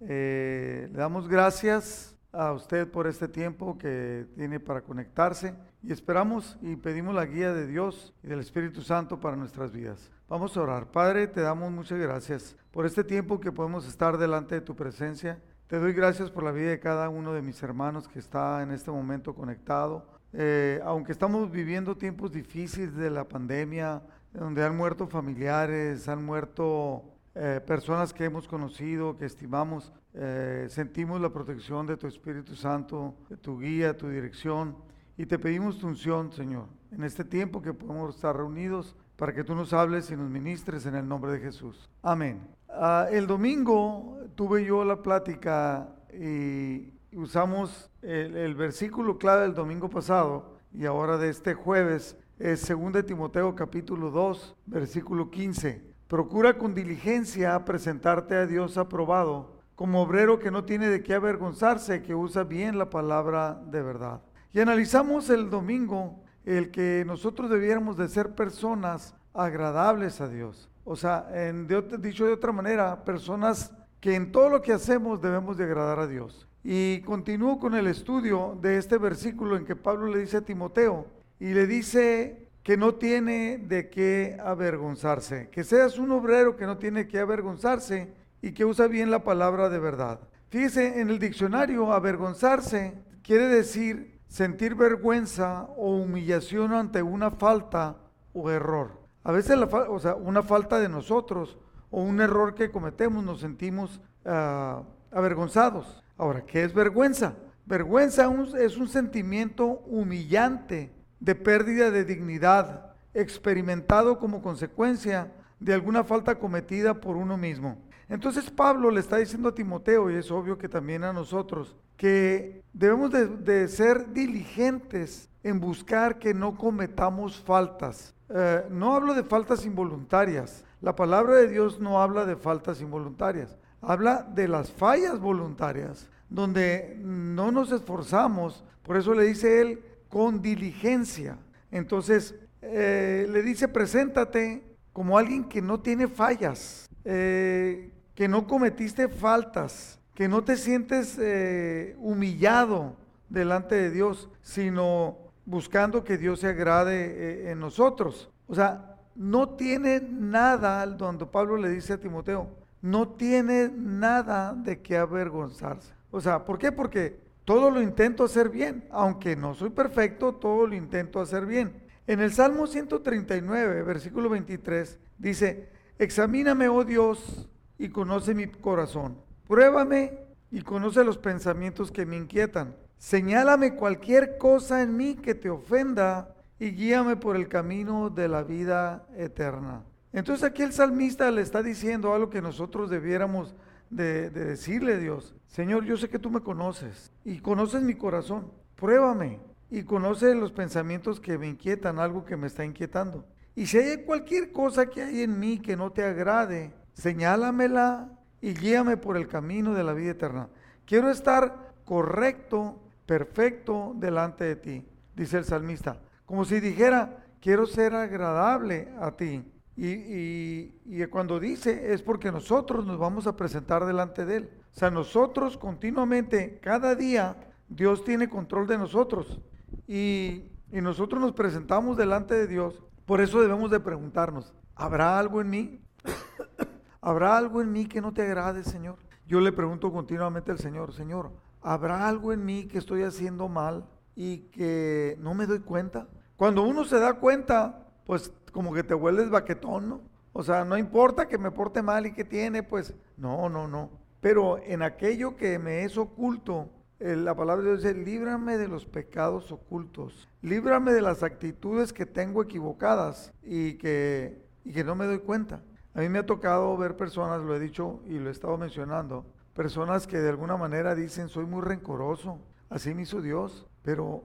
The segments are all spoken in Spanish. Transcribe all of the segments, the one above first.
Eh, le damos gracias a usted por este tiempo que tiene para conectarse y esperamos y pedimos la guía de Dios y del Espíritu Santo para nuestras vidas. Vamos a orar. Padre, te damos muchas gracias por este tiempo que podemos estar delante de tu presencia. Te doy gracias por la vida de cada uno de mis hermanos que está en este momento conectado. Eh, aunque estamos viviendo tiempos difíciles de la pandemia, donde han muerto familiares, han muerto eh, personas que hemos conocido, que estimamos, eh, sentimos la protección de tu Espíritu Santo, tu guía, tu dirección, y te pedimos tu unción, Señor, en este tiempo que podemos estar reunidos para que tú nos hables y nos ministres en el nombre de Jesús. Amén. Ah, el domingo tuve yo la plática y usamos el, el versículo clave del domingo pasado y ahora de este jueves es 2 Timoteo capítulo 2, versículo 15. Procura con diligencia presentarte a Dios aprobado, como obrero que no tiene de qué avergonzarse, que usa bien la palabra de verdad. Y analizamos el domingo el que nosotros debiéramos de ser personas agradables a Dios. O sea, en, dicho de otra manera, personas que en todo lo que hacemos debemos de agradar a Dios. Y continúo con el estudio de este versículo en que Pablo le dice a Timoteo, y le dice que no tiene de qué avergonzarse, que seas un obrero que no tiene que avergonzarse y que usa bien la palabra de verdad. Fíjese, en el diccionario avergonzarse quiere decir sentir vergüenza o humillación ante una falta o error. A veces, o sea, una falta de nosotros o un error que cometemos nos sentimos uh, avergonzados. Ahora, ¿qué es vergüenza? Vergüenza es un sentimiento humillante de pérdida de dignidad experimentado como consecuencia de alguna falta cometida por uno mismo. Entonces Pablo le está diciendo a Timoteo, y es obvio que también a nosotros, que debemos de, ser diligentes en buscar que no cometamos faltas. Eh, no hablo de faltas involuntarias. La palabra de Dios no habla de faltas involuntarias. Habla de las fallas voluntarias, donde no nos esforzamos. Por eso le dice él, con diligencia. Entonces, eh, le dice, preséntate como alguien que no tiene fallas, eh, que no cometiste faltas, que no te sientes eh, humillado delante de Dios, sino buscando que Dios se agrade en nosotros. O sea, no tiene nada, donde Pablo le dice a Timoteo, no tiene nada de qué avergonzarse. O sea, ¿por qué? Porque todo lo intento hacer bien, aunque no soy perfecto, todo lo intento hacer bien. En el Salmo 139, versículo 23, dice, examíname, oh Dios, y conoce mi corazón. Pruébame y conoce los pensamientos que me inquietan. Señálame cualquier cosa en mí que te ofenda y guíame por el camino de la vida eterna. Entonces aquí el salmista le está diciendo algo que nosotros debiéramos de, decirle a Dios, Señor, yo sé que tú me conoces y conoces mi corazón, pruébame y conoce los pensamientos que me inquietan, algo que me está inquietando. Y si hay cualquier cosa que hay en mí que no te agrade, señálamela y guíame por el camino de la vida eterna. Quiero estar correcto, perfecto delante de ti, dice el salmista, como si dijera, quiero ser agradable a ti. Y, cuando dice es porque nosotros nos vamos a presentar delante de Él. O sea, nosotros continuamente, cada día, Dios tiene control de nosotros. Y, y nosotros nos presentamos delante de Dios. Por eso debemos de preguntarnos, ¿habrá algo en mí? ¿Habrá algo en mí que no te agrade, Señor? Yo le pregunto continuamente al Señor, Señor, ¿habrá algo en mí que estoy haciendo mal y que no me doy cuenta? Cuando uno se da cuenta, pues como que te vuelves baquetón, ¿no? O sea, no importa que me porte mal y que tiene, pues no, no, no. Pero en aquello que me es oculto, la palabra de Dios dice, líbrame de los pecados ocultos, líbrame de las actitudes que tengo equivocadas y que, y que no me doy cuenta. A mí me ha tocado ver personas, lo he dicho y lo he estado mencionando, personas que de alguna manera dicen, soy muy rencoroso, así me hizo Dios, pero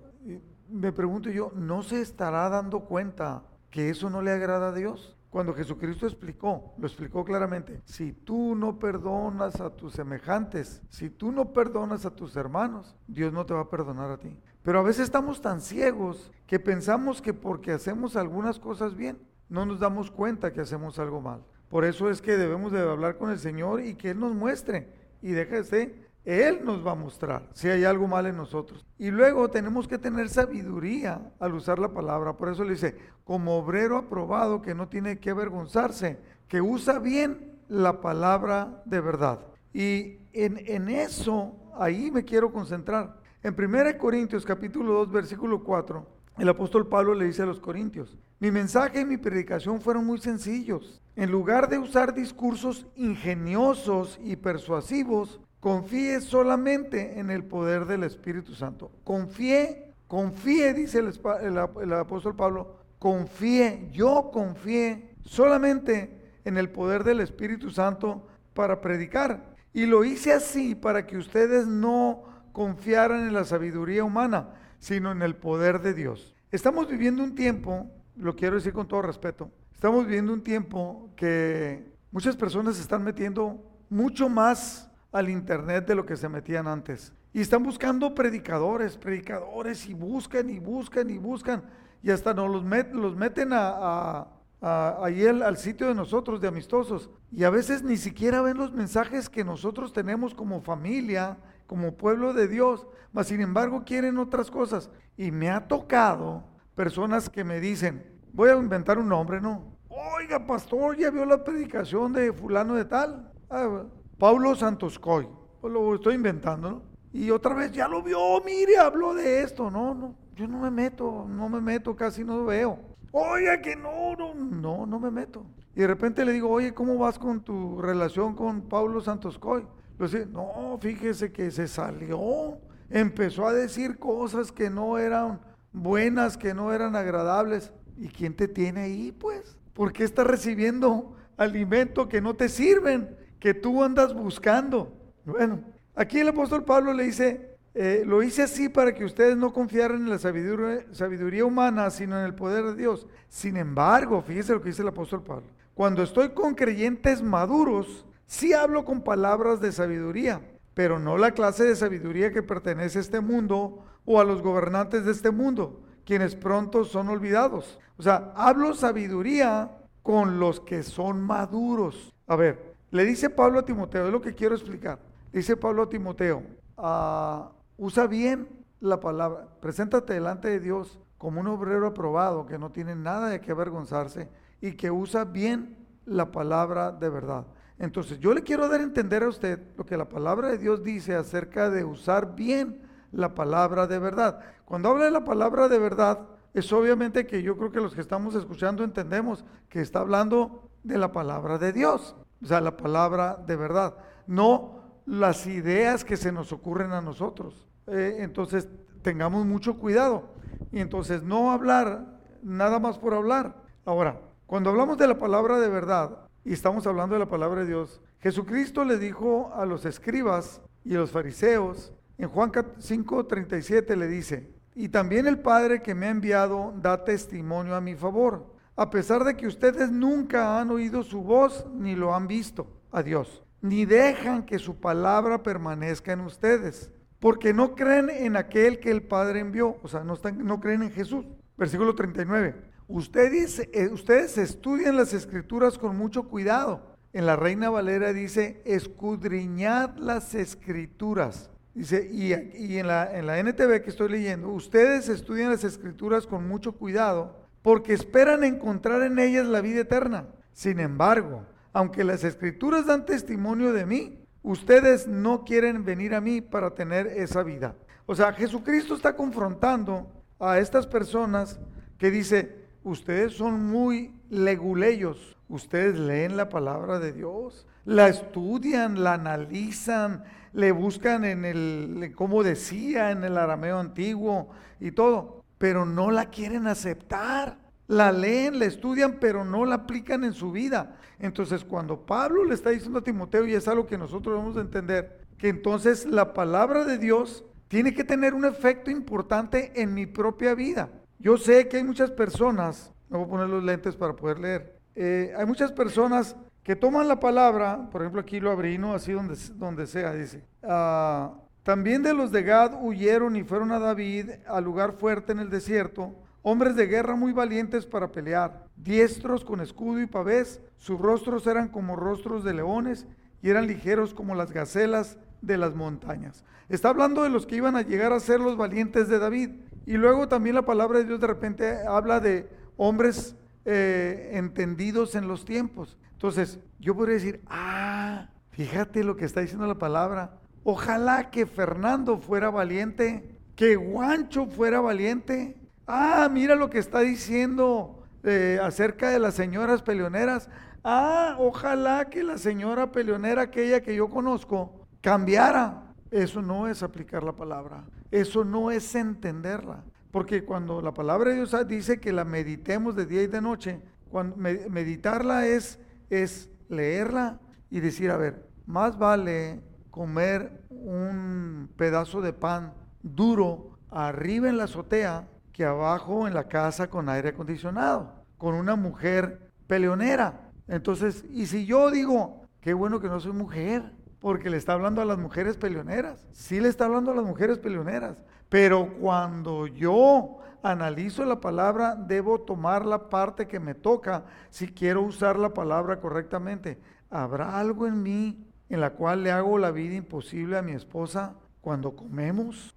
me pregunto yo, ¿no se estará dando cuenta que eso no le agrada a Dios. Cuando Jesucristo explicó, lo explicó claramente, si tú no perdonas a tus semejantes, si tú no perdonas a tus hermanos, Dios no te va a perdonar a ti. Pero a veces estamos tan ciegos que pensamos que porque hacemos algunas cosas bien, no nos damos cuenta que hacemos algo mal. Por eso es que debemos de hablar con el Señor y que Él nos muestre y déjese, Él nos va a mostrar si hay algo mal en nosotros. Y luego tenemos que tener sabiduría al usar la palabra. Por eso le dice, como obrero aprobado que no tiene que avergonzarse, que usa bien la palabra de verdad. Y en, en eso, ahí me quiero concentrar. En 1 Corintios capítulo 2, versículo 4, el apóstol Pablo le dice a los corintios, mi mensaje y mi predicación fueron muy sencillos. En lugar de usar discursos ingeniosos y persuasivos, confíe solamente en el poder del Espíritu Santo. Confíe, confíe, dice el, apóstol Pablo, confíe, yo confíe solamente en el poder del Espíritu Santo para predicar. Y lo hice así para que ustedes no confiaran en la sabiduría humana, sino en el poder de Dios. Estamos viviendo un tiempo, lo quiero decir con todo respeto, estamos viviendo un tiempo que muchas personas están metiendo mucho más al Internet de lo que se metían antes. Y están buscando predicadores, predicadores, y buscan y buscan y buscan, y hasta nos los, los meten a ahí al sitio de nosotros, de amistosos. Y a veces ni siquiera ven los mensajes que nosotros tenemos como familia, como pueblo de Dios, mas sin embargo quieren otras cosas. Y me ha tocado personas que me dicen, voy a inventar un nombre, ¿no? Oiga, pastor, ya vio la predicación de fulano de tal. Ah, Paulo Santoscoy. Pues lo estoy inventando, ¿no? Y otra vez, ya lo vio, mire, habló de esto. No, no, yo no me meto, no me meto, casi no veo. Oye, que no, no, no, no me meto. Y de repente le digo, oye, ¿cómo vas con tu relación con Pablo Santos Coy? Le dice, no, fíjese que se salió, empezó a decir cosas que no eran buenas, que no eran agradables. ¿Y quién te tiene ahí, pues? ¿Por qué estás recibiendo alimento que no te sirven, que tú andas buscando? Bueno, aquí el apóstol Pablo le dice, eh, lo hice así para que ustedes no confiaran en la sabiduría, humana, sino en el poder de Dios. Sin embargo, fíjese lo que dice el apóstol Pablo. Cuando estoy con creyentes maduros, sí hablo con palabras de sabiduría, pero no la clase de sabiduría que pertenece a este mundo o a los gobernantes de este mundo, quienes pronto son olvidados. O sea, hablo sabiduría con los que son maduros. A ver, le dice Pablo a Timoteo, es lo que quiero explicar. Dice Pablo a Timoteo, ah, Usa bien la palabra. Preséntate delante de Dios como un obrero aprobado que no tiene nada de qué avergonzarse y que usa bien la palabra de verdad. Entonces, yo le quiero dar a entender a usted lo que la palabra de Dios dice acerca de usar bien la palabra de verdad. Cuando habla de la palabra de verdad, es obviamente que yo creo que los que estamos escuchando entendemos que está hablando de la palabra de Dios, o sea, la palabra de verdad, no las ideas que se nos ocurren a nosotros. Eh, entonces, tengamos mucho cuidado. Y entonces, no hablar nada más por hablar. Ahora, cuando hablamos de la palabra de verdad, y estamos hablando de la palabra de Dios, Jesucristo le dijo a los escribas y a los fariseos, en Juan 5:37 le dice, y también el Padre que me ha enviado da testimonio a mi favor, a pesar de que ustedes nunca han oído su voz ni lo han visto a Dios ni dejan que su palabra permanezca en ustedes, porque no creen en aquel que el Padre envió, o sea, no, creen en Jesús. Versículo 39. Ustedes, eh, ustedes estudian las escrituras con mucho cuidado. En la Reina Valera dice, escudriñad las escrituras. Dice, y, y en, la, en la NTV que estoy leyendo, ustedes estudian las escrituras con mucho cuidado porque esperan encontrar en ellas la vida eterna. Sin embargo, aunque las escrituras dan testimonio de mí, ustedes no quieren venir a mí para tener esa vida. O sea, Jesucristo está confrontando a estas personas que dice, ustedes son muy leguleyos, ustedes leen la palabra de Dios, la estudian, la analizan, le buscan en el, como decía, en el arameo antiguo y todo, pero no la quieren aceptar. La leen, la estudian, pero no la aplican en su vida. Entonces, cuando Pablo le está diciendo a Timoteo, y es algo que nosotros vamos a entender, que entonces la palabra de Dios tiene que tener un efecto importante en mi propia vida. Yo sé que hay muchas personas, me voy a poner los lentes para poder leer, eh, hay muchas personas que toman la palabra, por ejemplo aquí lo abrí, ¿no? así donde, donde sea, dice, ah, también de los de Gad huyeron y fueron a David al lugar fuerte en el desierto, hombres de guerra muy valientes para pelear, diestros con escudo y pavés, sus rostros eran como rostros de leones y eran ligeros como las gacelas de las montañas. Está hablando de los que iban a llegar a ser los valientes de David. Y luego también la palabra de Dios de repente habla de hombres eh, entendidos en los tiempos. Entonces, yo podría decir, ah, fíjate lo que está diciendo la palabra. Ojalá que Fernando fuera valiente, que Guancho fuera valiente. Ah, mira lo que está diciendo eh, acerca de las señoras peleoneras. Ah, ojalá que la señora peleonera, aquella que yo conozco, cambiara. Eso no es aplicar la palabra. Eso no es entenderla. Porque cuando la palabra de Dios dice que la meditemos de día y de noche, cuando meditarla es, es leerla y decir, a ver, más vale comer un pedazo de pan duro arriba en la azotea que abajo en la casa con aire acondicionado, con una mujer peleonera. Entonces, y si yo digo, qué bueno que no soy mujer, porque le está hablando a las mujeres peleoneras, sí le está hablando a las mujeres peleoneras, pero cuando yo analizo la palabra, debo tomar la parte que me toca si quiero usar la palabra correctamente. ¿Habrá algo en mí en la cual le hago la vida imposible a mi esposa cuando comemos?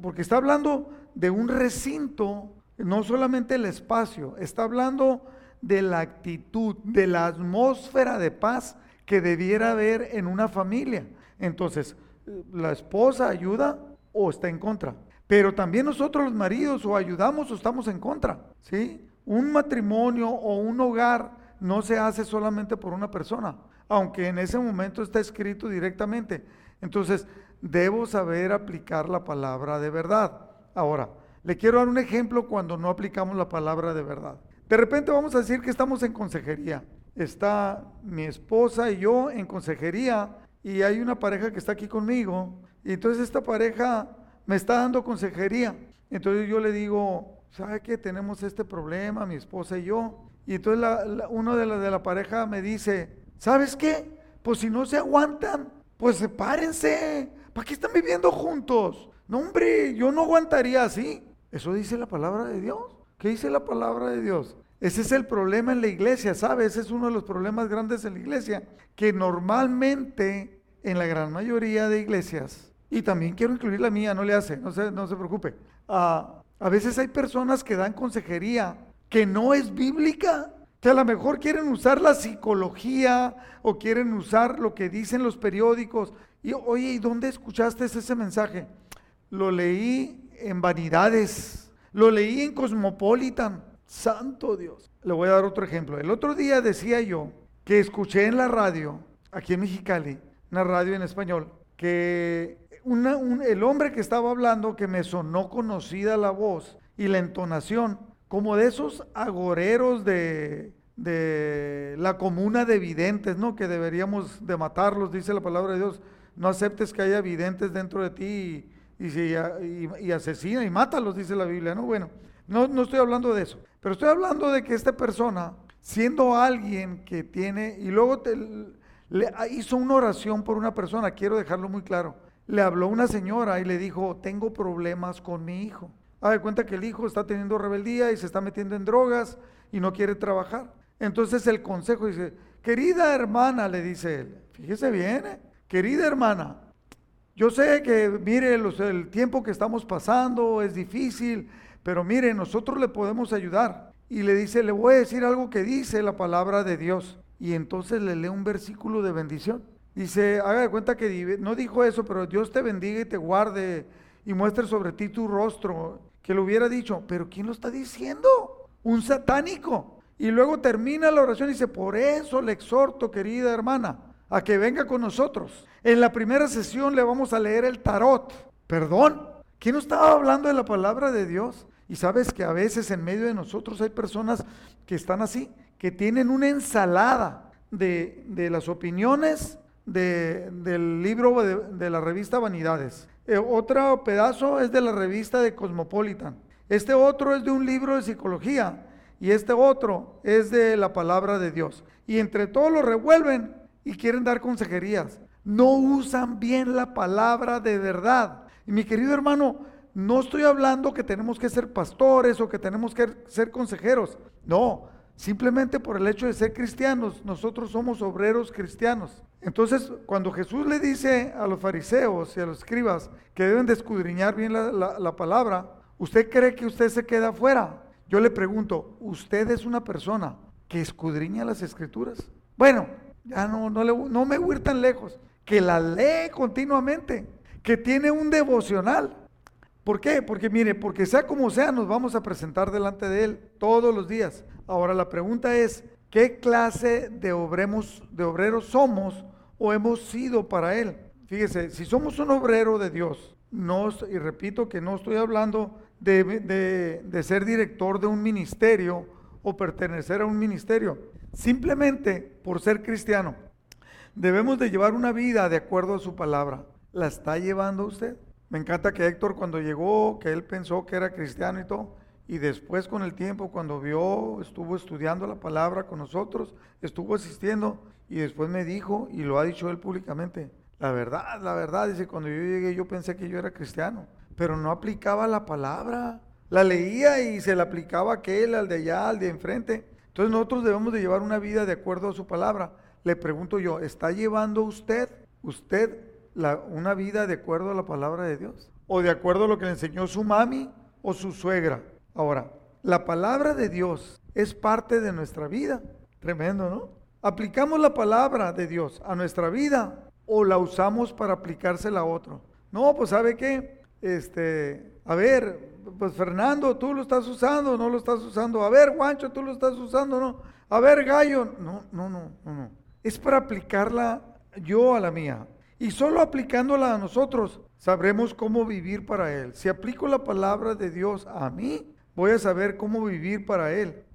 porque está hablando de un recinto, no solamente el espacio, está hablando de la actitud, de la atmósfera de paz que debiera haber en una familia. Entonces, la esposa ayuda o está en contra. Pero también nosotros los maridos o ayudamos o estamos en contra, ¿sí? Un matrimonio o un hogar no se hace solamente por una persona, aunque en ese momento está escrito directamente. Entonces, debo saber aplicar la palabra de verdad. Ahora, le quiero dar un ejemplo cuando no aplicamos la palabra de verdad. De repente vamos a decir que estamos en consejería. Está mi esposa y yo en consejería y hay una pareja que está aquí conmigo y entonces esta pareja me está dando consejería. Entonces yo le digo, ¿sabe qué? Tenemos este problema, mi esposa y yo. Y entonces uno de la, de la pareja me dice, ¿sabes qué? Pues si no se aguantan, pues sepárense. ¿Para qué están viviendo juntos? No, hombre, yo no aguantaría así. Eso dice la palabra de Dios. ¿Qué dice la palabra de Dios? Ese es el problema en la iglesia, ¿sabes? Ese es uno de los problemas grandes en la iglesia, que normalmente en la gran mayoría de iglesias y también quiero incluir la mía, no le hace, no se, no se preocupe. Ah, a veces hay personas que dan consejería que no es bíblica, que a lo mejor quieren usar la psicología o quieren usar lo que dicen los periódicos. Y oye, ¿y dónde escuchaste ese mensaje? Lo leí en Vanidades, lo leí en Cosmopolitan. Santo Dios. Le voy a dar otro ejemplo. El otro día decía yo que escuché en la radio, aquí en Mexicali, una radio en español, que el hombre que estaba hablando, que me sonó conocida la voz y la entonación, como de esos agoreros de, la comuna de videntes, ¿no? Que deberíamos de matarlos, dice la palabra de Dios. No aceptes que haya videntes dentro de ti y, asesina y mátalos, dice la Biblia, ¿no? Bueno, no, no estoy hablando de eso, pero estoy hablando de que esta persona, siendo alguien que tiene, y luego te, le, hizo una oración por una persona, quiero dejarlo muy claro le habló una señora y le dijo, tengo problemas con mi hijo. De cuenta que el hijo está teniendo rebeldía y se está metiendo en drogas y no quiere trabajar. Entonces el consejo dice, querida hermana, le dice él, fíjese bien, ¿eh? querida hermana, yo sé que, mire, el tiempo que estamos pasando es difícil, pero mire, nosotros le podemos ayudar. Y le dice, le voy a decir algo que dice la palabra de Dios. Y entonces le lee un versículo de bendición. Dice, haga de cuenta que no dijo eso, pero Dios te bendiga y te guarde y muestre sobre ti tu rostro. Que lo hubiera dicho, pero ¿quién lo está diciendo? Un satánico. Y luego termina la oración y dice, por eso le exhorto, querida hermana, a que venga con nosotros. En la primera sesión le vamos a leer el tarot. Perdón, ¿quién no estaba hablando de la palabra de Dios? Y sabes que a veces en medio de nosotros hay personas que están así, que tienen una ensalada de, de las opiniones del libro de, la revista Vanidades. Eh, otro pedazo es de la revista de Cosmopolitan. Este otro es de un libro de psicología y este otro es de la palabra de Dios. Y entre todos lo revuelven y quieren dar consejerías. No usan bien la palabra de verdad. Y mi querido hermano, no estoy hablando que tenemos que ser pastores o que tenemos que ser consejeros. No, simplemente por el hecho de ser cristianos, nosotros somos obreros cristianos. Entonces, cuando Jesús le dice a los fariseos y a los escribas que deben de escudriñar bien la, palabra, ¿usted cree que usted se queda afuera? Yo le pregunto, ¿usted es una persona que escudriña las escrituras? Bueno, ya no, no, no me voy a ir tan lejos, que la lee continuamente, que tiene un devocional. ¿Por qué? Porque mire, porque sea como sea, nos vamos a presentar delante de Él todos los días. Ahora la pregunta es, ¿qué clase de, obremos, de obreros somos o hemos sido para Él. Fíjese, si somos un obrero de Dios, no, y repito que no estoy hablando de, de ser director de un ministerio o pertenecer a un ministerio, simplemente por ser cristiano. Debemos de llevar una vida de acuerdo a su palabra. ¿La está llevando usted? Me encanta que Héctor cuando llegó, que él pensó que era cristiano y todo, y después con el tiempo, cuando vio, estuvo estudiando la palabra con nosotros, estuvo asistiendo, y después me dijo, y lo ha dicho él públicamente, la verdad, la verdad, dice, cuando yo llegué yo pensé que yo era cristiano, pero no aplicaba la palabra. La leía y se la aplicaba a aquel, al de allá, al de enfrente. Entonces nosotros debemos de llevar una vida de acuerdo a su palabra. Le pregunto yo, ¿está llevando usted, usted, la, una vida de acuerdo a la palabra de Dios? ¿O de acuerdo a lo que le enseñó su mami o su suegra? Ahora, la palabra de Dios es parte de nuestra vida. Tremendo, ¿no? ¿Aplicamos la palabra de Dios a nuestra vida o la usamos para aplicársela a otro? No, pues ¿sabe qué? Este, a ver, pues Fernando, tú lo estás usando, no lo estás usando. A ver, Guancho, tú lo estás usando, no. A ver, Gallo, no, no, no, no, no. Es para aplicarla yo a la mía. Y solo aplicándola a nosotros sabremos cómo vivir para Él. Si aplico la palabra de Dios a mí, voy a saber cómo vivir para Él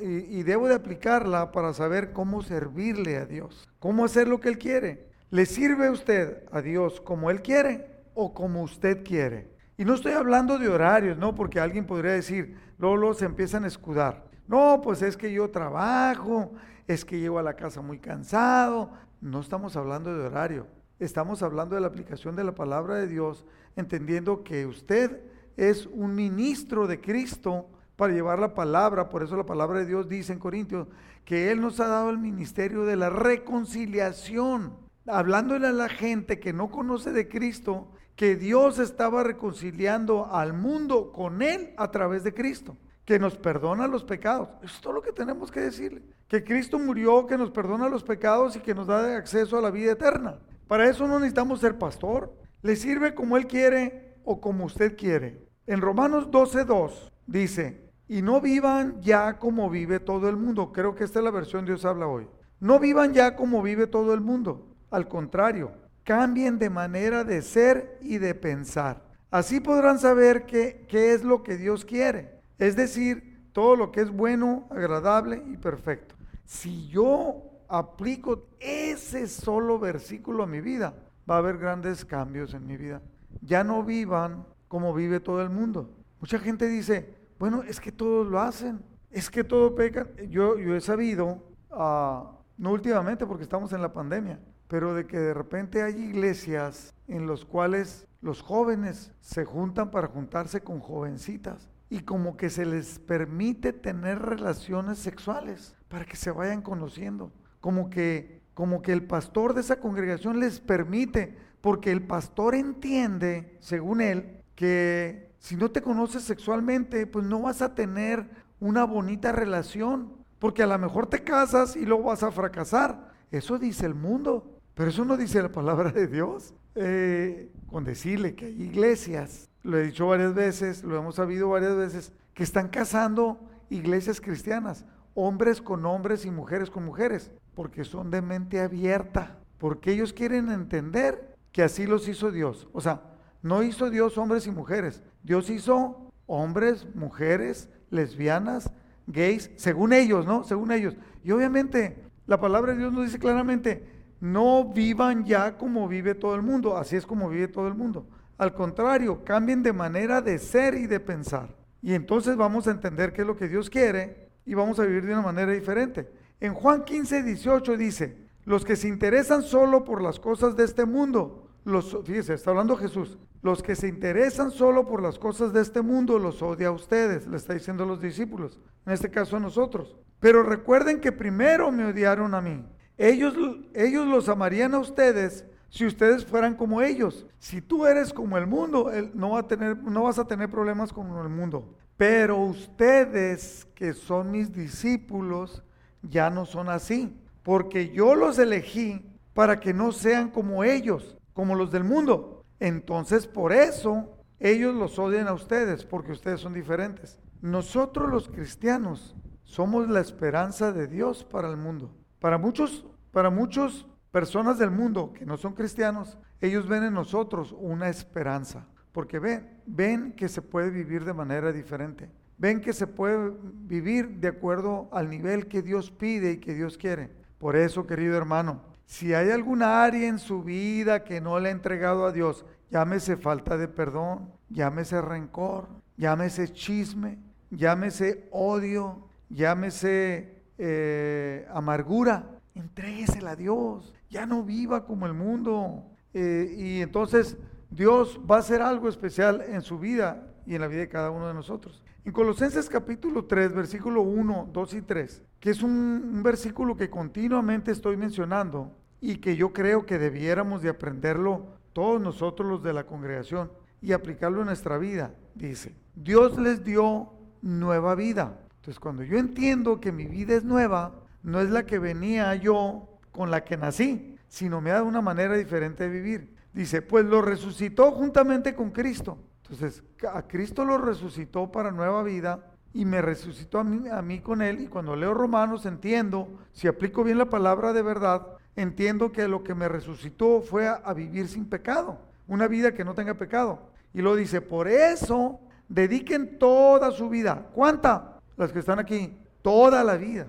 y debo de aplicarla para saber cómo servirle a Dios, cómo hacer lo que Él quiere. ¿Le sirve usted a Dios como Él quiere o como usted quiere? Y no estoy hablando de horarios, ¿no? Porque alguien podría decir, luego, se empiezan a escudar. No, pues es que yo trabajo, es que llego a la casa muy cansado. No estamos hablando de horario, estamos hablando de la aplicación de la palabra de Dios, entendiendo que usted es un ministro de Cristo para llevar la palabra. Por eso la palabra de Dios dice en Corintios que Él nos ha dado el ministerio de la reconciliación. Hablándole a la gente que no conoce de Cristo, que Dios estaba reconciliando al mundo con Él a través de Cristo, que nos perdona los pecados. Eso es todo lo que tenemos que decirle. Que Cristo murió, que nos perdona los pecados y que nos da acceso a la vida eterna. Para eso no necesitamos ser pastor. Le sirve como Él quiere o como usted quiere. En Romanos 12.2 dice, y no vivan ya como vive todo el mundo. Creo que esta es la versión Dios habla hoy. No vivan ya como vive todo el mundo. Al contrario, cambien de manera de ser y de pensar. Así podrán saber qué, qué es lo que Dios quiere. Es decir, todo lo que es bueno, agradable y perfecto. Si yo aplico ese solo versículo a mi vida, va a haber grandes cambios en mi vida. Ya no vivan como vive todo el mundo. Mucha gente dice, bueno, es que todos lo hacen, es que todo pecan. Yo, he sabido, ah, no últimamente porque estamos en la pandemia, pero de que de repente hay iglesias en los cuales los jóvenes se juntan para juntarse con jovencitas y como que se les permite tener relaciones sexuales para que se vayan conociendo, como que como que el pastor de esa congregación les permite, porque el pastor entiende, según él, que si no te conoces sexualmente, pues no vas a tener una bonita relación, porque a lo mejor te casas y luego vas a fracasar. Eso dice el mundo, pero eso no dice la palabra de Dios. Eh, con decirle que hay iglesias, lo he dicho varias veces, lo hemos sabido varias veces, que están casando iglesias cristianas, hombres con hombres y mujeres con mujeres, porque son de mente abierta, porque ellos quieren entender que así los hizo Dios. O sea, no hizo Dios hombres y mujeres. Dios hizo hombres, mujeres, lesbianas, gays, según ellos, ¿no? Según ellos. Y obviamente la palabra de Dios nos dice claramente, no vivan ya como vive todo el mundo. Así es como vive todo el mundo. Al contrario, cambien de manera de ser y de pensar. Y entonces vamos a entender qué es lo que Dios quiere y vamos a vivir de una manera diferente. En Juan 15, 18 dice, los que se interesan solo por las cosas de este mundo, los, fíjese, está hablando Jesús, los que se interesan solo por las cosas de este mundo los odia a ustedes, le está diciendo a los discípulos, en este caso a nosotros. Pero recuerden que primero me odiaron a mí. Ellos, ellos los amarían a ustedes si ustedes fueran como ellos. Si tú eres como el mundo, no, va a tener, no vas a tener problemas con el mundo. Pero ustedes que son mis discípulos ya no son así, porque yo los elegí para que no sean como ellos, como los del mundo. Entonces por eso ellos los odian a ustedes, porque ustedes son diferentes. Nosotros los cristianos somos la esperanza de Dios para el mundo. Para muchos, para muchos personas del mundo que no son cristianos, ellos ven en nosotros una esperanza, porque ven, ven que se puede vivir de manera diferente, ven que se puede vivir de acuerdo al nivel que Dios pide y que Dios quiere. Por eso, querido hermano, si hay alguna área en su vida que no le ha entregado a Dios, llámese falta de perdón, llámese rencor, llámese chisme, llámese odio, llámese eh, amargura, entréguesela a Dios ya no viva como el mundo. Eh, y entonces Dios va a hacer algo especial en su vida y en la vida de cada uno de nosotros. En Colosenses capítulo 3, versículo 1, 2 y 3, que es un, versículo que continuamente estoy mencionando y que yo creo que debiéramos de aprenderlo todos nosotros los de la congregación y aplicarlo en nuestra vida, dice, Dios les dio nueva vida. Entonces cuando yo entiendo que mi vida es nueva, no es la que venía yo con la que nací, sino me da una manera diferente de vivir. Dice, pues lo resucitó juntamente con Cristo. Entonces, a Cristo lo resucitó para nueva vida y me resucitó a mí, a mí con él. Y cuando leo Romanos entiendo, si aplico bien la palabra de verdad, entiendo que lo que me resucitó fue a, a vivir sin pecado, una vida que no tenga pecado. Y lo dice, por eso dediquen toda su vida. ¿Cuánta? Las que están aquí, toda la vida.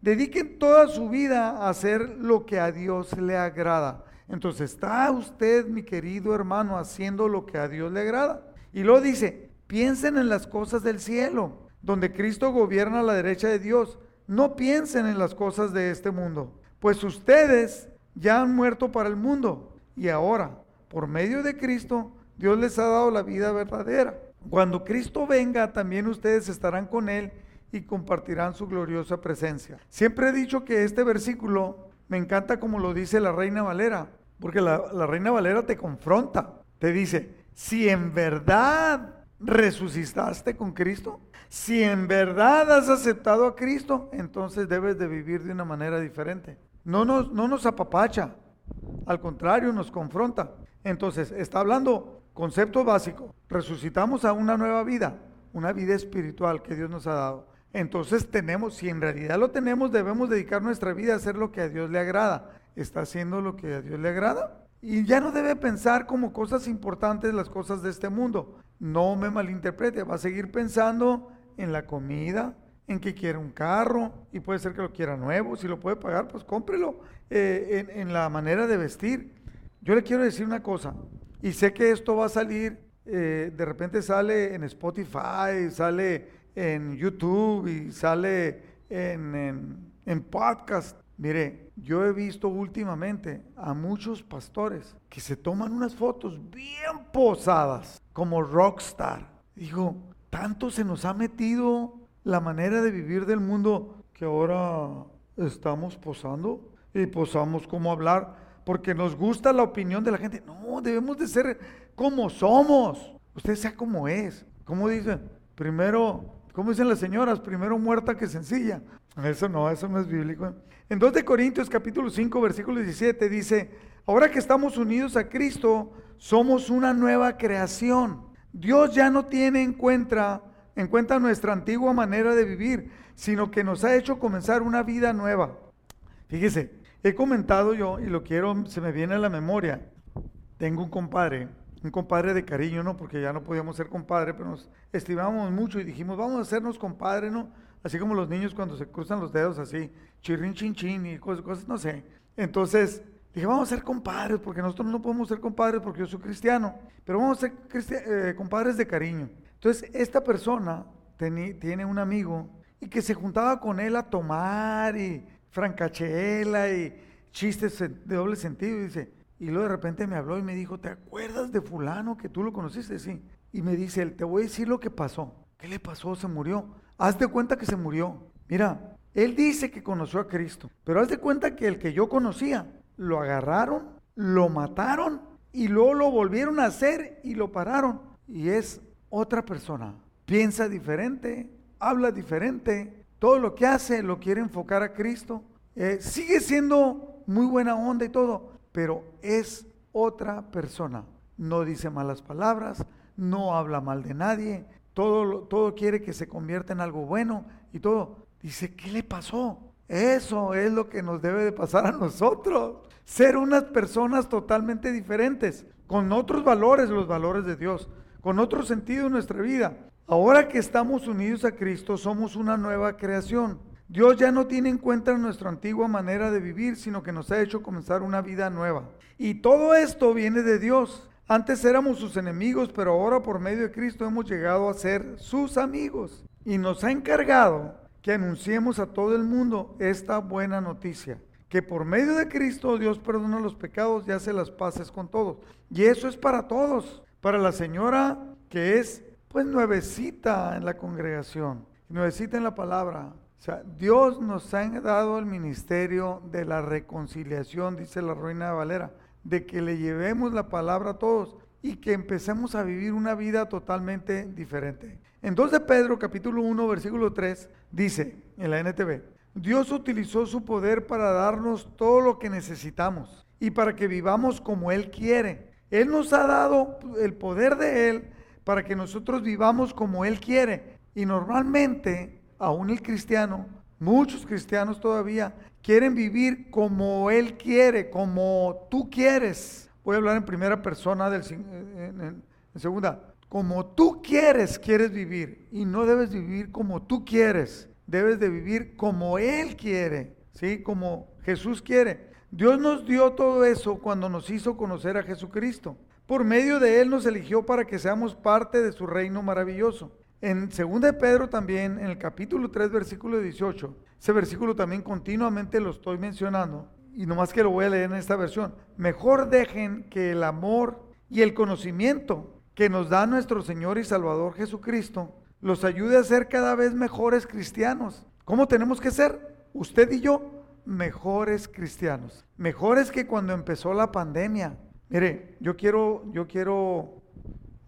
Dediquen toda su vida a hacer lo que a Dios le agrada. Entonces, ¿está usted, mi querido hermano, haciendo lo que a Dios le agrada? Y luego dice, piensen en las cosas del cielo, donde Cristo gobierna a la derecha de Dios. No piensen en las cosas de este mundo, pues ustedes ya han muerto para el mundo y ahora, por medio de Cristo, Dios les ha dado la vida verdadera. Cuando Cristo venga, también ustedes estarán con Él y compartirán su gloriosa presencia. Siempre he dicho que este versículo me encanta como lo dice la Reina Valera, porque la, Reina Valera te confronta, te dice, si en verdad resucitaste con Cristo, si en verdad has aceptado a Cristo, entonces debes de vivir de una manera diferente. No nos, no nos apapacha, al contrario, nos confronta. Entonces, está hablando concepto básico. Resucitamos a una nueva vida, una vida espiritual que Dios nos ha dado. Entonces tenemos, si en realidad lo tenemos, debemos dedicar nuestra vida a hacer lo que a Dios le agrada. ¿Está haciendo lo que a Dios le agrada? Y ya no debe pensar como cosas importantes las cosas de este mundo. No me malinterprete, va a seguir pensando en la comida, en que quiere un carro, y puede ser que lo quiera nuevo, si lo puede pagar, pues cómprelo, eh, en, la manera de vestir. Yo le quiero decir una cosa, y sé que esto va a salir, eh, de repente sale en Spotify, sale en YouTube y sale en, en, podcast. Mire, yo he visto últimamente a muchos pastores que se toman unas fotos bien posadas, como rockstar. Digo, tanto se nos ha metido la manera de vivir del mundo que ahora estamos posando y posamos como hablar porque nos gusta la opinión de la gente. No, debemos de ser como somos. Usted sea como es. Como dice, primero como dicen las señoras, primero muerta que sencilla. Eso no, eso no es bíblico. En 2 de Corintios capítulo 5 versículo 17 dice, ahora que estamos unidos a Cristo, somos una nueva creación. Dios ya no tiene en cuenta, en cuenta nuestra antigua manera de vivir, sino que nos ha hecho comenzar una vida nueva. Fíjese, he comentado yo y lo quiero, se me viene a la memoria. Tengo un compadre un compadre de cariño, ¿no? Porque ya no podíamos ser compadre, pero nos estimábamos mucho y dijimos, vamos a hacernos compadre, ¿no? Así como los niños cuando se cruzan los dedos así, chirrin chin chin y cosas, cosas, no sé. Entonces, dije, vamos a ser compadres, porque nosotros no podemos ser compadres porque yo soy cristiano, pero vamos a ser eh, compadres de cariño. Entonces, esta persona tiene un amigo y que se juntaba con él a tomar y francachela y chistes de doble sentido y dice, y luego de repente me habló y me dijo, ¿te acuerdas de fulano que tú lo conociste? Sí. Y me dice, él, te voy a decir lo que pasó. ¿Qué le pasó? Se murió. Haz de cuenta que se murió. Mira, Él dice que conoció a Cristo, pero haz de cuenta que el que yo conocía, lo agarraron, lo mataron y luego lo volvieron a hacer y lo pararon. Y es otra persona. Piensa diferente, habla diferente, todo lo que hace lo quiere enfocar a Cristo. Eh, sigue siendo muy buena onda y todo, pero es otra persona. No dice malas palabras, no habla mal de nadie, todo, quiere que se convierta en algo bueno y todo. Dice, ¿qué le pasó? Eso es lo que nos debe de pasar a nosotros. Ser unas personas totalmente diferentes, con otros valores, los valores de Dios, con otro sentido en nuestra vida. Ahora que estamos unidos a Cristo, somos una nueva creación. Dios ya no tiene en cuenta nuestra antigua manera de vivir, sino que nos ha hecho comenzar una vida nueva. Y todo esto viene de Dios. Antes éramos sus enemigos, pero ahora por medio de Cristo hemos llegado a ser sus amigos. Y nos ha encargado que anunciemos a todo el mundo esta buena noticia, que por medio de Cristo Dios perdona los pecados y hace las paces con todos. Y eso es para todos, para la señora que es pues nuevecita en la congregación, nuevecita en la palabra. O sea, Dios nos ha dado el ministerio de la reconciliación, dice la Reina Valera, de que le llevemos la palabra a todos y que empecemos a vivir una vida totalmente diferente. En 2 de Pedro capítulo 1 versículo 3 dice en la NTV, Dios utilizó su poder para darnos todo lo que necesitamos y para que vivamos como Él quiere. Él nos ha dado el poder de Él para que nosotros vivamos como Él quiere. Y normalmente, aún el cristiano, muchos cristianos todavía quieren vivir como Él quiere, como tú quieres. Voy a hablar en primera persona, del, en segunda como tú quieres, quieres vivir. Y no debes vivir como tú quieres. Debes de vivir como Él quiere. ¿Sí? Como Jesús quiere. Dios nos dio todo eso cuando nos hizo conocer a Jesucristo. Por medio de Él nos eligió para que seamos parte de su reino maravilloso. En 2 de Pedro también, en el capítulo 3, versículo 18, ese versículo también continuamente lo estoy mencionando, y nomás que lo voy a leer en esta versión. Mejor dejen que el amor y el conocimiento que nos da nuestro Señor y Salvador Jesucristo los ayude a ser cada vez mejores cristianos. ¿Cómo tenemos que ser? Usted y yo, mejores cristianos. Mejores que cuando empezó la pandemia. Mire, yo quiero, yo quiero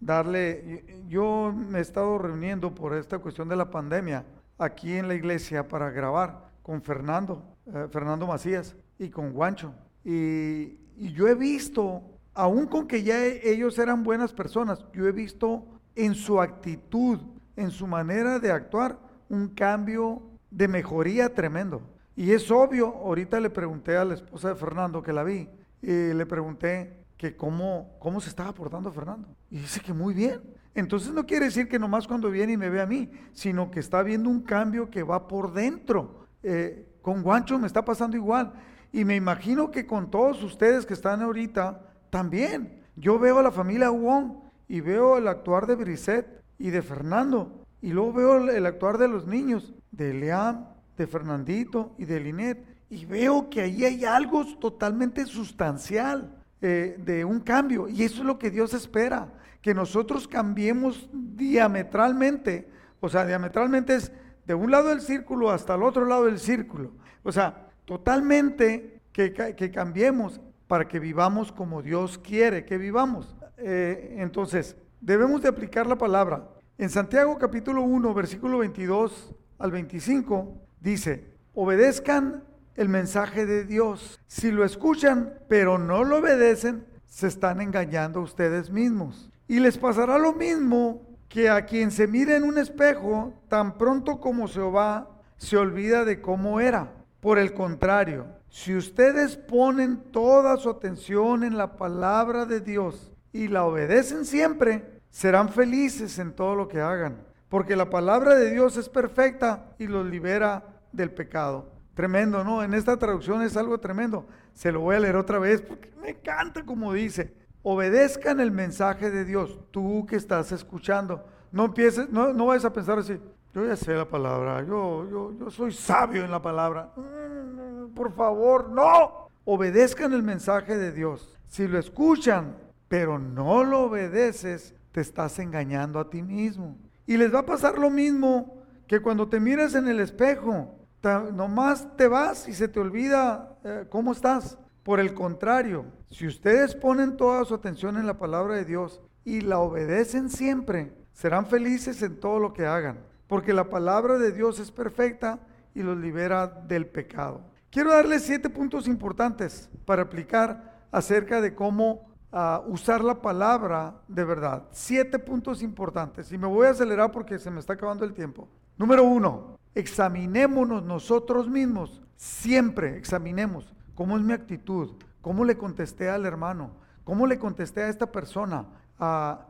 darle, yo me he estado reuniendo por esta cuestión de la pandemia aquí en la iglesia para grabar con Fernando, eh, Fernando Macías y con Guancho. Y, y yo he visto aún con que ya ellos eran buenas personas, yo he visto en su actitud, en su manera de actuar, un cambio de mejoría tremendo. Y es obvio, ahorita le pregunté a la esposa de Fernando que la vi, y le pregunté que cómo, cómo se estaba portando Fernando. Y dice que muy bien. Entonces no quiere decir que nomás cuando viene y me ve a mí, sino que está viendo un cambio que va por dentro. Eh, con Guancho me está pasando igual. Y me imagino que con todos ustedes que están ahorita, también. Yo veo a la familia Wong y veo el actuar de Brisette y de Fernando. Y luego veo el actuar de los niños, de Leam, de Fernandito y de Linet. Y veo que ahí hay algo totalmente sustancial eh, de un cambio. Y eso es lo que Dios espera, que nosotros cambiemos diametralmente. O sea, diametralmente es de un lado del círculo hasta el otro lado del círculo. O sea, totalmente que, que cambiemos para que vivamos como Dios quiere que vivamos. Eh, entonces, debemos de aplicar la palabra. En Santiago capítulo 1, versículo 22 al 25, dice, obedezcan el mensaje de Dios. Si lo escuchan, pero no lo obedecen, se están engañando a ustedes mismos. Y les pasará lo mismo que a quien se mire en un espejo, tan pronto como se va, se olvida de cómo era. Por el contrario, si ustedes ponen toda su atención en la palabra de Dios y la obedecen siempre, serán felices en todo lo que hagan, porque la palabra de Dios es perfecta y los libera del pecado. Tremendo, ¿no? En esta traducción es algo tremendo. Se lo voy a leer otra vez porque me encanta como dice. Obedezcan el mensaje de Dios, tú que estás escuchando. No empieces, no, no vayas a pensar así, yo ya sé la palabra, yo, yo, yo soy sabio en la palabra. Mm, por favor, no. Obedezcan el mensaje de Dios. Si lo escuchan, pero no lo obedeces, te estás engañando a ti mismo. Y les va a pasar lo mismo que cuando te miras en el espejo. Nomás te vas y se te olvida eh, cómo estás. Por el contrario, si ustedes ponen toda su atención en la palabra de Dios y la obedecen siempre, serán felices en todo lo que hagan, porque la palabra de Dios es perfecta y los libera del pecado. Quiero darles siete puntos importantes para aplicar acerca de cómo uh, usar la palabra de verdad. Siete puntos importantes. Y me voy a acelerar porque se me está acabando el tiempo. Número uno, examinémonos nosotros mismos. Siempre examinemos cómo es mi actitud, cómo le contesté al hermano, cómo le contesté a esta persona,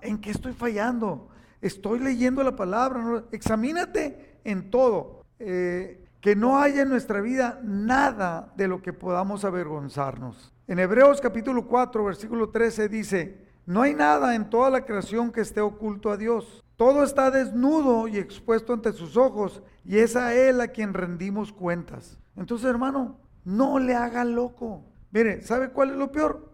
en qué estoy fallando. Estoy leyendo la palabra. Examínate en todo. Eh, que no haya en nuestra vida nada de lo que podamos avergonzarnos. En Hebreos capítulo 4, versículo 13 dice, no hay nada en toda la creación que esté oculto a Dios. Todo está desnudo y expuesto ante sus ojos y es a Él a quien rendimos cuentas. Entonces, hermano, no le haga loco. Mire, ¿sabe cuál es lo peor?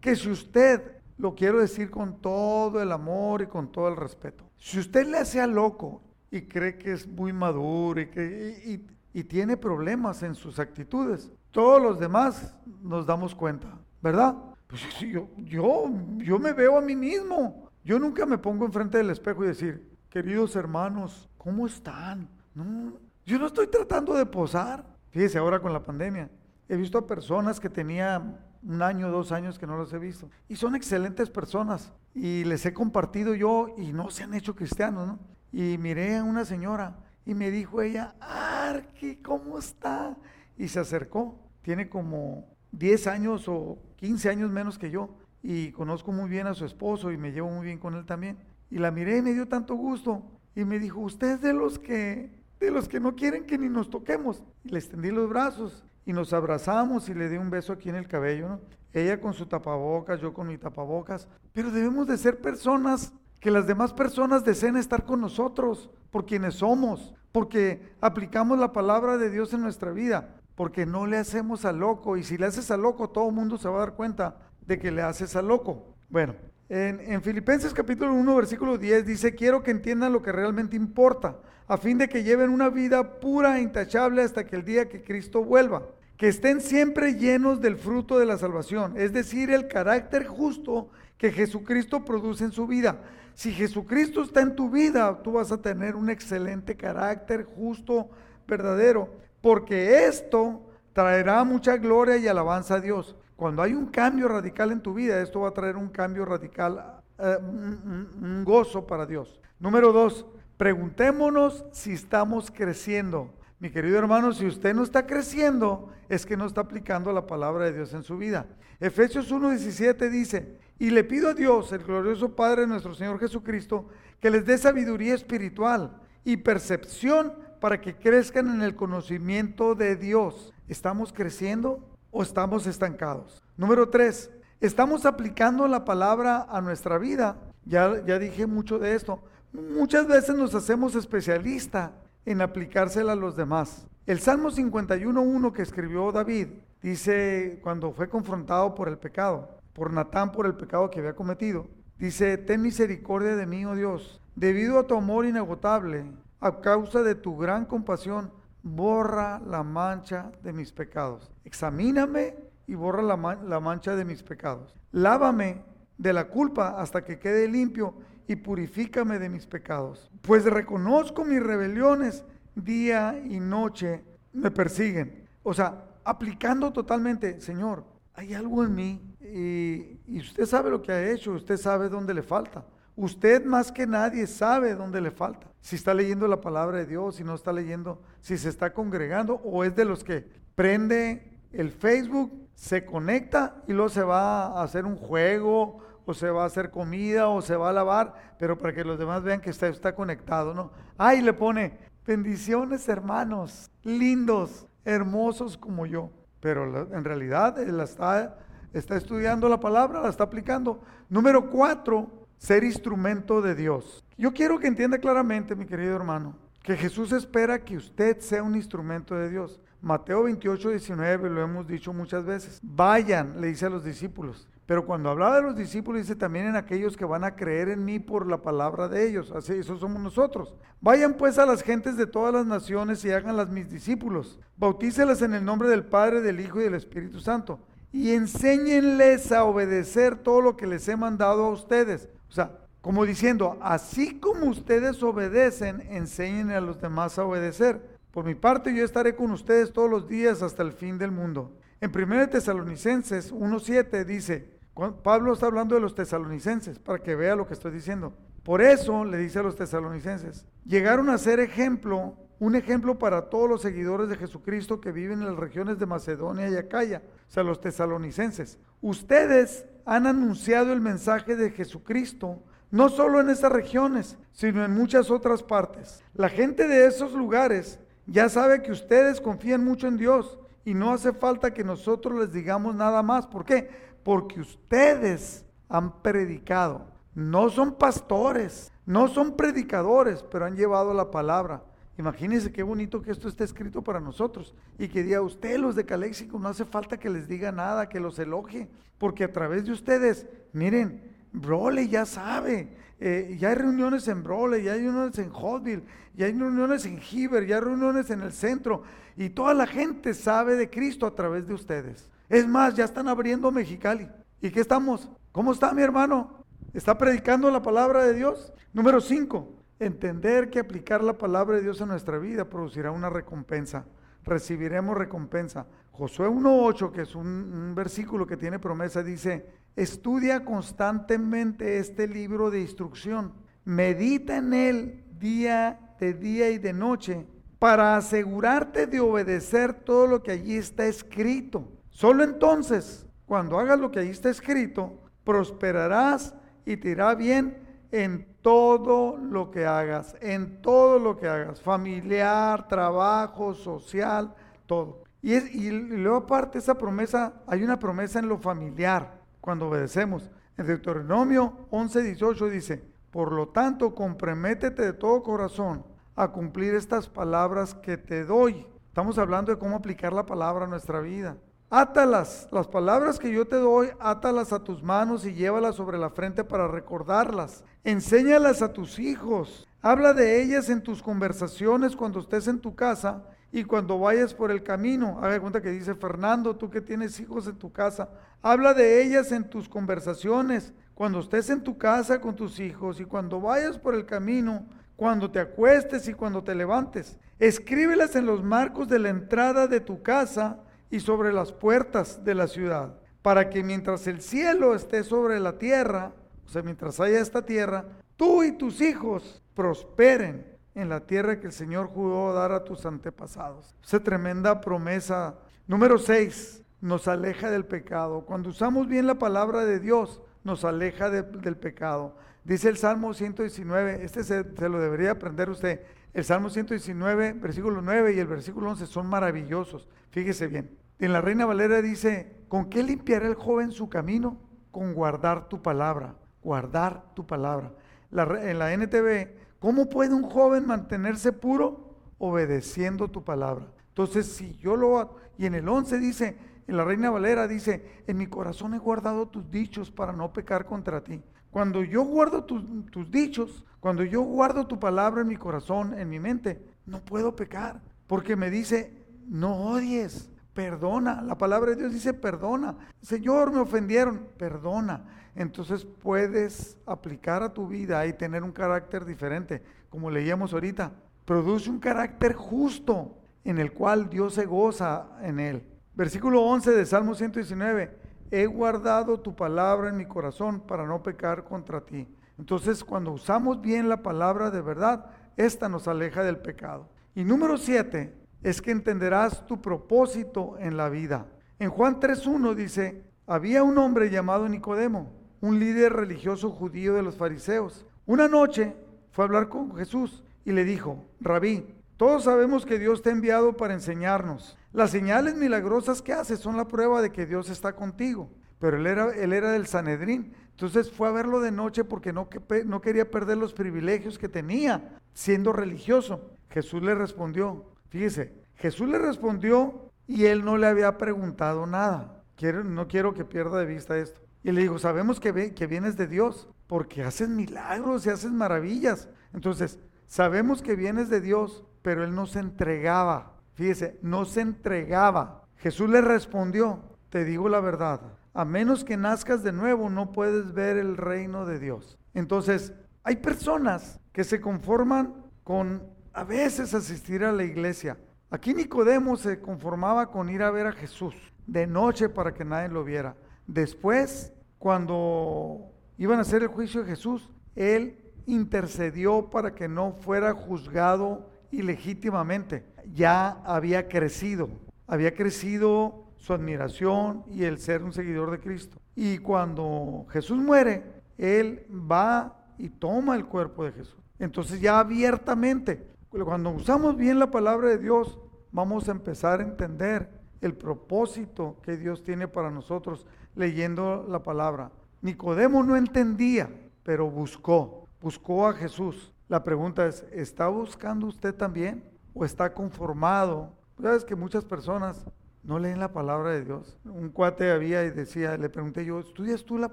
Que si usted, lo quiero decir con todo el amor y con todo el respeto, si usted le hace a loco y cree que es muy maduro y, que, y, tiene problemas en sus actitudes. Todos los demás nos damos cuenta, ¿verdad? Pues yo, yo, yo me veo a mí mismo. Yo nunca me pongo enfrente del espejo y decir, queridos hermanos, ¿cómo están? No, yo no estoy tratando de posar. Fíjese, ahora con la pandemia, he visto a personas que tenía un año, dos años que no los he visto. Y son excelentes personas. Y les he compartido yo y no se han hecho cristianos, ¿no? y miré a una señora y me dijo ella, Arqui, ¿cómo está? Y se acercó. Tiene como 10 años o 15 años menos que yo y conozco muy bien a su esposo y me llevo muy bien con él también. Y la miré y me dio tanto gusto y me dijo, usted es de los que de los que no quieren que ni nos toquemos. Y le extendí los brazos y nos abrazamos y le di un beso aquí en el cabello. Ella con su tapabocas, yo con mi tapabocas. Pero debemos de ser personas que las demás personas deseen estar con nosotros por quienes somos, porque aplicamos la palabra de Dios en nuestra vida, porque no le hacemos a loco. Y si le haces a loco, todo el mundo se va a dar cuenta de que le haces a loco. Bueno, en, en, Filipenses capítulo 1, versículo 10 dice, quiero que entiendan lo que realmente importa, a fin de que lleven una vida pura e intachable hasta que el día que Cristo vuelva. Que estén siempre llenos del fruto de la salvación, es decir, el carácter justo que Jesucristo produce en su vida. Si Jesucristo está en tu vida, tú vas a tener un excelente carácter justo, verdadero, porque esto traerá mucha gloria y alabanza a Dios. Cuando hay un cambio radical en tu vida, esto va a traer un cambio radical, eh, un gozo para Dios. Número dos, preguntémonos si estamos creciendo. Mi querido hermano, si usted no está creciendo, es que no está aplicando la palabra de Dios en su vida. Efesios 1.17 dice, y le pido a Dios, el glorioso Padre nuestro Señor Jesucristo, que les dé sabiduría espiritual y percepción para que crezcan en el conocimiento de Dios. ¿Estamos creciendo estamos estancados? Número tres, ¿estamos aplicando la palabra a nuestra vida? Ya, ya dije mucho de esto. Muchas veces nos hacemos especialista en aplicársela a los demás. El Salmo 51.1 que escribió David dice cuando fue confrontado por el pecado, por Natán por el pecado que había cometido. Dice, ten misericordia de mí, oh Dios, debido a tu amor inagotable, a causa de tu gran compasión, borra la mancha de mis pecados. Examíname y borra la, la mancha de mis pecados. Lávame de la culpa hasta que quede limpio y purifícame de mis pecados. Pues reconozco mis rebeliones, día y noche me persiguen. O sea, aplicando totalmente, Señor, hay algo en mí y, usted sabe lo que ha hecho, usted sabe dónde le falta. Usted más que nadie sabe dónde le falta. Si está leyendo la palabra de Dios, si no está leyendo, si se está congregando o es de los que prende el Facebook, se conecta y luego se va a hacer un juego o se va a hacer comida o se va a lavar, pero para que los demás vean que está, conectado, ¿no? Ahí le pone, bendiciones hermanos, lindos, hermosos como yo, pero en realidad él está estudiando la palabra, la está aplicando. Número cuatro, ser instrumento de Dios. Yo quiero que entienda claramente, mi querido hermano, que Jesús espera que usted sea un instrumento de Dios. Mateo 28, 19, lo hemos dicho muchas veces. Vayan, le dice a los discípulos, Pero cuando hablaba de los discípulos, dice también en aquellos que van a creer en mí por la palabra de ellos. Así, eso somos nosotros. Vayan pues a las gentes de todas las naciones y háganlas mis discípulos. Bautícelas en el nombre del Padre, del Hijo y del Espíritu Santo. Y enséñenles a obedecer todo lo que les he mandado a ustedes. O sea, como diciendo, así como ustedes obedecen, enseñen a los demás a obedecer. Por mi parte, yo estaré con ustedes todos los días hasta el fin del mundo. En 1 Tesalonicenses 1.7 dice, Pablo está hablando de los tesalonicenses, para que vea lo que estoy diciendo. Por eso le dice a los tesalonicenses, llegaron a ser ejemplo, un ejemplo para todos los seguidores de Jesucristo que viven en las regiones de Macedonia y Acaya, o sea, los tesalonicenses. Ustedes han anunciado el mensaje de Jesucristo, no solo en esas regiones, sino en muchas otras partes. La gente de esos lugares ya sabe que ustedes confían mucho en Dios y no hace falta que nosotros les digamos nada más. ¿Por qué? porque ustedes han predicado. No son pastores, no son predicadores, pero han llevado la palabra. Imagínense qué bonito que esto esté escrito para nosotros y que diga usted los de Caléxico no hace falta que les diga nada, que los elogie, porque a través de ustedes, miren, Brole ya sabe, eh, ya hay reuniones en Brole, ya hay reuniones en Hotville, ya hay reuniones en Heber, ya hay reuniones en el centro y toda la gente sabe de Cristo a través de ustedes. Es más, ya están abriendo Mexicali. ¿Y qué estamos? ¿Cómo está mi hermano? ¿Está predicando la palabra de Dios? Número 5. Entender que aplicar la palabra de Dios en nuestra vida producirá una recompensa. Recibiremos recompensa. Josué 1.8, que es un, un, versículo que tiene promesa, dice, estudia constantemente este libro de instrucción. Medita en él día de día y de noche para asegurarte de obedecer todo lo que allí está escrito Solo entonces, cuando hagas lo que ahí está escrito, prosperarás y te irá bien en todo lo que hagas, en todo lo que hagas, familiar, trabajo, social, todo. Y, es, y luego aparte esa promesa, hay una promesa en lo familiar, cuando obedecemos. En Deuteronomio 11, 18 dice, por lo tanto, comprométete de todo corazón a cumplir estas palabras que te doy. Estamos hablando de cómo aplicar la palabra a nuestra vida. Átalas, las palabras que yo te doy, átalas a tus manos y llévalas sobre la frente para recordarlas. Enséñalas a tus hijos. Habla de ellas en tus conversaciones cuando estés en tu casa y cuando vayas por el camino. Haga cuenta que dice Fernando, tú que tienes hijos en tu casa. Habla de ellas en tus conversaciones cuando estés en tu casa con tus hijos y cuando vayas por el camino, cuando te acuestes y cuando te levantes. Escríbelas en los marcos de la entrada de tu casa y sobre las puertas de la ciudad, para que mientras el cielo esté sobre la tierra, o sea, mientras haya esta tierra, tú y tus hijos prosperen en la tierra que el Señor juró dar a tus antepasados. Esa tremenda promesa. Número 6, nos aleja del pecado. Cuando usamos bien la palabra de Dios, nos aleja del pecado. Dice el Salmo 119, este se, se, lo debería aprender usted. El Salmo 119, versículo 9 y el versículo 11 son maravillosos. Fíjese bien. En la Reina Valera dice, ¿con qué limpiará el joven su camino? Con guardar tu palabra, guardar tu palabra. en la NTV, ¿cómo puede un joven mantenerse puro? Obedeciendo tu palabra. Entonces, si yo lo y en el 11 dice, en la Reina Valera dice, en mi corazón he guardado tus dichos para no pecar contra ti. Cuando yo guardo tus dichos, cuando yo guardo tu palabra en mi corazón, en mi mente, no puedo pecar, porque me dice, no odies, perdona. La palabra de Dios dice perdona. Señor, me ofendieron, perdona. Entonces puedes aplicar a tu vida y tener un carácter diferente, como leíamos ahorita. Produce un carácter justo en el cual Dios se goza en él. Versículo 11 de Salmo 119. He guardado tu palabra en mi corazón para no pecar contra ti. Entonces, cuando usamos bien la palabra de verdad, esta nos aleja del pecado. Y número 7, es que entenderás tu propósito en la vida. En Juan 3.1 dice, había un hombre llamado Nicodemo, un líder religioso judío de los fariseos. Una noche fue a hablar con Jesús y le dijo, Rabí, todos sabemos que Dios te ha enviado para enseñarnos. Las señales milagrosas que haces son la prueba de que Dios está contigo. Pero él era, él era del Sanedrín. Entonces fue a verlo de noche porque no, no quería perder los privilegios que tenía siendo religioso. Jesús le respondió, Fíjese, Jesús le respondió y él no le había preguntado nada. Quiero, no quiero que pierda de vista esto. Y le dijo, sabemos que, ve, que vienes de Dios porque haces milagros y haces maravillas. Entonces, sabemos que vienes de Dios, pero él no se entregaba. Fíjese, no se entregaba. Jesús le respondió, te digo la verdad, a menos que nazcas de nuevo no puedes ver el reino de Dios. Entonces, hay personas que se conforman con a veces asistir a la iglesia. Aquí Nicodemo se conformaba con ir a ver a Jesús de noche para que nadie lo viera. Después, cuando iban a hacer el juicio de Jesús, él intercedió para que no fuera juzgado ilegítimamente. Ya había crecido, había crecido su admiración y el ser un seguidor de Cristo. Y cuando Jesús muere, él va y toma el cuerpo de Jesús. Entonces ya abiertamente, cuando usamos bien la palabra de Dios, vamos a empezar a entender el propósito que Dios tiene para nosotros leyendo la palabra. Nicodemo no entendía, pero buscó, buscó a Jesús. La pregunta es, ¿está buscando usted también o está conformado? Sabes que muchas personas no leen la palabra de Dios. Un cuate había y decía, le pregunté yo, ¿estudias tú la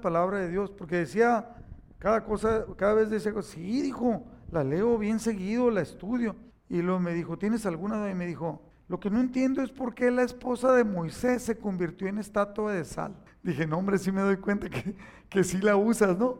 palabra de Dios? Porque decía, cada cosa, cada vez decía, sí, dijo, la leo bien seguido, la estudio. Y luego me dijo, ¿tienes alguna? Y me dijo, lo que no entiendo es por qué la esposa de Moisés se convirtió en estatua de sal. Dije, no, hombre, sí me doy cuenta que, que sí la usas, ¿no?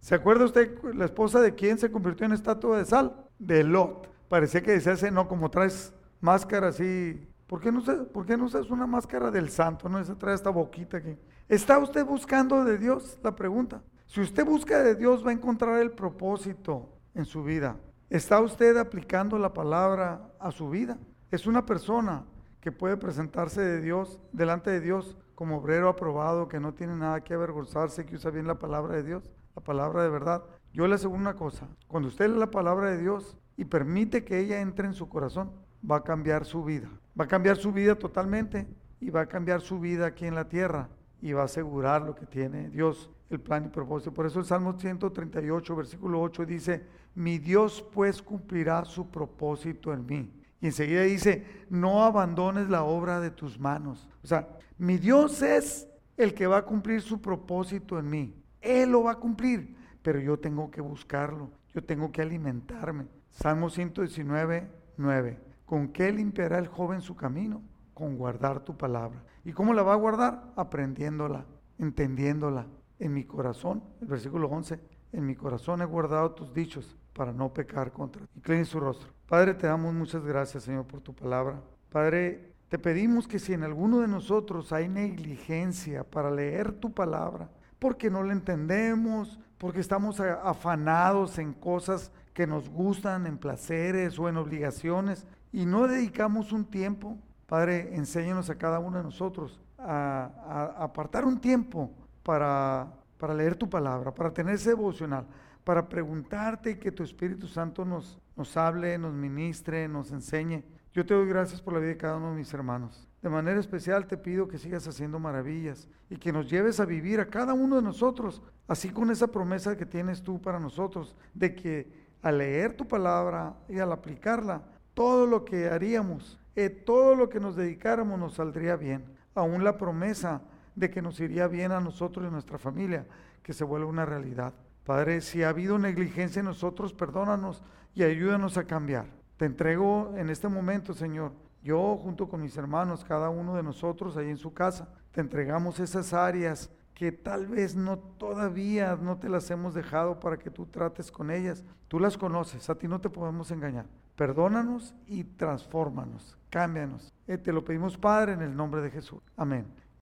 ¿Se acuerda usted la esposa de quién se convirtió en estatua de sal? De Lot. Parecía que decía ese, no, como traes máscara así ¿Por qué, no ¿Por qué no usas una máscara del santo? No se trae esta boquita aquí. ¿Está usted buscando de Dios? La pregunta. Si usted busca de Dios, va a encontrar el propósito en su vida. ¿Está usted aplicando la palabra a su vida? Es una persona que puede presentarse de Dios, delante de Dios, como obrero aprobado, que no tiene nada que avergonzarse, que usa bien la palabra de Dios, la palabra de verdad. Yo le aseguro una cosa, cuando usted lee la palabra de Dios y permite que ella entre en su corazón, va a cambiar su vida. Va a cambiar su vida totalmente y va a cambiar su vida aquí en la tierra y va a asegurar lo que tiene Dios, el plan y propósito. Por eso el Salmo 138, versículo 8 dice, mi Dios pues cumplirá su propósito en mí. Y enseguida dice, no abandones la obra de tus manos. O sea, mi Dios es el que va a cumplir su propósito en mí. Él lo va a cumplir, pero yo tengo que buscarlo, yo tengo que alimentarme. Salmo 119, 9. ¿Con qué limpiará el joven su camino? Con guardar tu palabra. ¿Y cómo la va a guardar? Aprendiéndola, entendiéndola. En mi corazón, el versículo 11, en mi corazón he guardado tus dichos para no pecar contra ti. Incline su rostro. Padre, te damos muchas gracias, Señor, por tu palabra. Padre, te pedimos que si en alguno de nosotros hay negligencia para leer tu palabra, porque no la entendemos, porque estamos afanados en cosas que nos gustan, en placeres o en obligaciones, y no dedicamos un tiempo, Padre, enséñanos a cada uno de nosotros a, apartar un tiempo para, para leer tu palabra, para tener ese devocional, para preguntarte y que tu Espíritu Santo nos, nos hable, nos ministre, nos enseñe. Yo te doy gracias por la vida de cada uno de mis hermanos. De manera especial te pido que sigas haciendo maravillas y que nos lleves a vivir a cada uno de nosotros, así con esa promesa que tienes tú para nosotros, de que al leer tu palabra y al aplicarla, todo lo que haríamos, eh, todo lo que nos dedicáramos nos saldría bien. Aún la promesa de que nos iría bien a nosotros y a nuestra familia, que se vuelva una realidad. Padre, si ha habido negligencia en nosotros, perdónanos y ayúdanos a cambiar. Te entrego en este momento, Señor, yo junto con mis hermanos, cada uno de nosotros ahí en su casa, te entregamos esas áreas que tal vez no todavía no te las hemos dejado para que tú trates con ellas. Tú las conoces, a ti no te podemos engañar. Perdónanos y transfórmanos, cámbianos. Eh, te lo pedimos, Padre, en el nombre de Jesús. Amén.